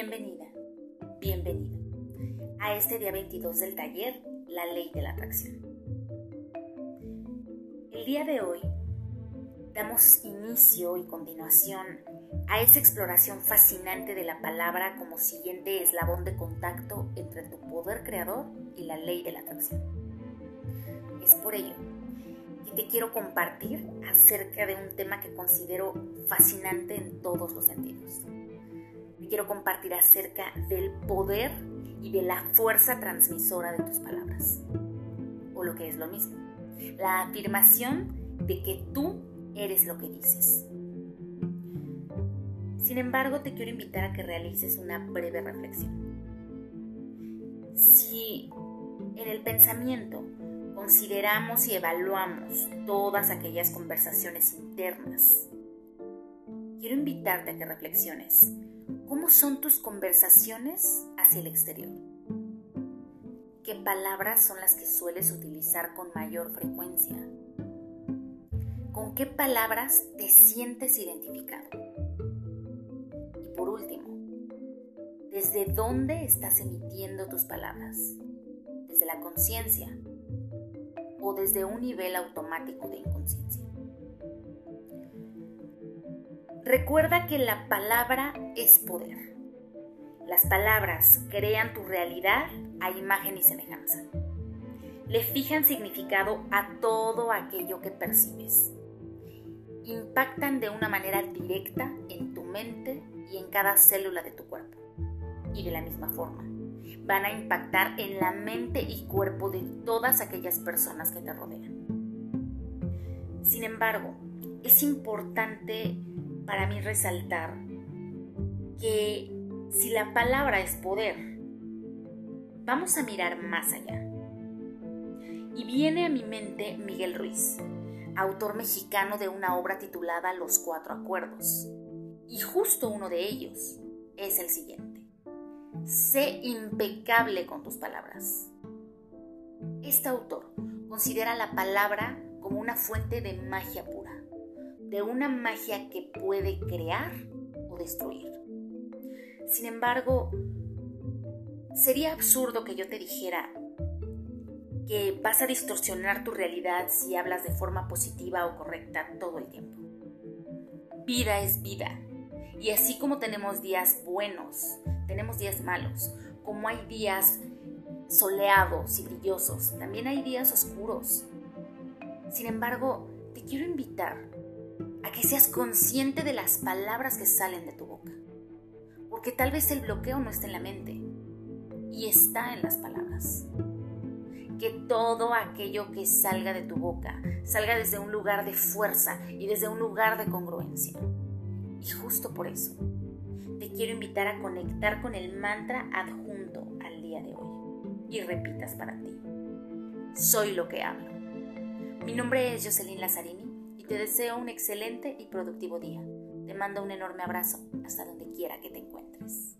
Bienvenida, bienvenido a este día 22 del taller La Ley de la Atracción. El día de hoy damos inicio y continuación a esta exploración fascinante de la palabra como siguiente eslabón de contacto entre tu poder creador y la ley de la atracción. Es por ello que te quiero compartir acerca de un tema que considero fascinante en todos los sentidos quiero compartir acerca del poder y de la fuerza transmisora de tus palabras. O lo que es lo mismo, la afirmación de que tú eres lo que dices. Sin embargo, te quiero invitar a que realices una breve reflexión. Si en el pensamiento consideramos y evaluamos todas aquellas conversaciones internas, quiero invitarte a que reflexiones ¿Cómo son tus conversaciones hacia el exterior? ¿Qué palabras son las que sueles utilizar con mayor frecuencia? ¿Con qué palabras te sientes identificado? Y por último, ¿desde dónde estás emitiendo tus palabras? ¿Desde la conciencia o desde un nivel automático de inconsciencia? Recuerda que la palabra es poder. Las palabras crean tu realidad a imagen y semejanza. Le fijan significado a todo aquello que percibes. Impactan de una manera directa en tu mente y en cada célula de tu cuerpo. Y de la misma forma, van a impactar en la mente y cuerpo de todas aquellas personas que te rodean. Sin embargo, es importante para mí resaltar que si la palabra es poder, vamos a mirar más allá. Y viene a mi mente Miguel Ruiz, autor mexicano de una obra titulada Los Cuatro Acuerdos. Y justo uno de ellos es el siguiente. Sé impecable con tus palabras. Este autor considera la palabra como una fuente de magia pura de una magia que puede crear o destruir. Sin embargo, sería absurdo que yo te dijera que vas a distorsionar tu realidad si hablas de forma positiva o correcta todo el tiempo. Vida es vida. Y así como tenemos días buenos, tenemos días malos, como hay días soleados y brillosos, también hay días oscuros. Sin embargo, te quiero invitar a que seas consciente de las palabras que salen de tu boca. Porque tal vez el bloqueo no está en la mente y está en las palabras. Que todo aquello que salga de tu boca salga desde un lugar de fuerza y desde un lugar de congruencia. Y justo por eso, te quiero invitar a conectar con el mantra adjunto al día de hoy y repitas para ti. Soy lo que hablo. Mi nombre es Jocelyn Lazzarini te deseo un excelente y productivo día. Te mando un enorme abrazo hasta donde quiera que te encuentres.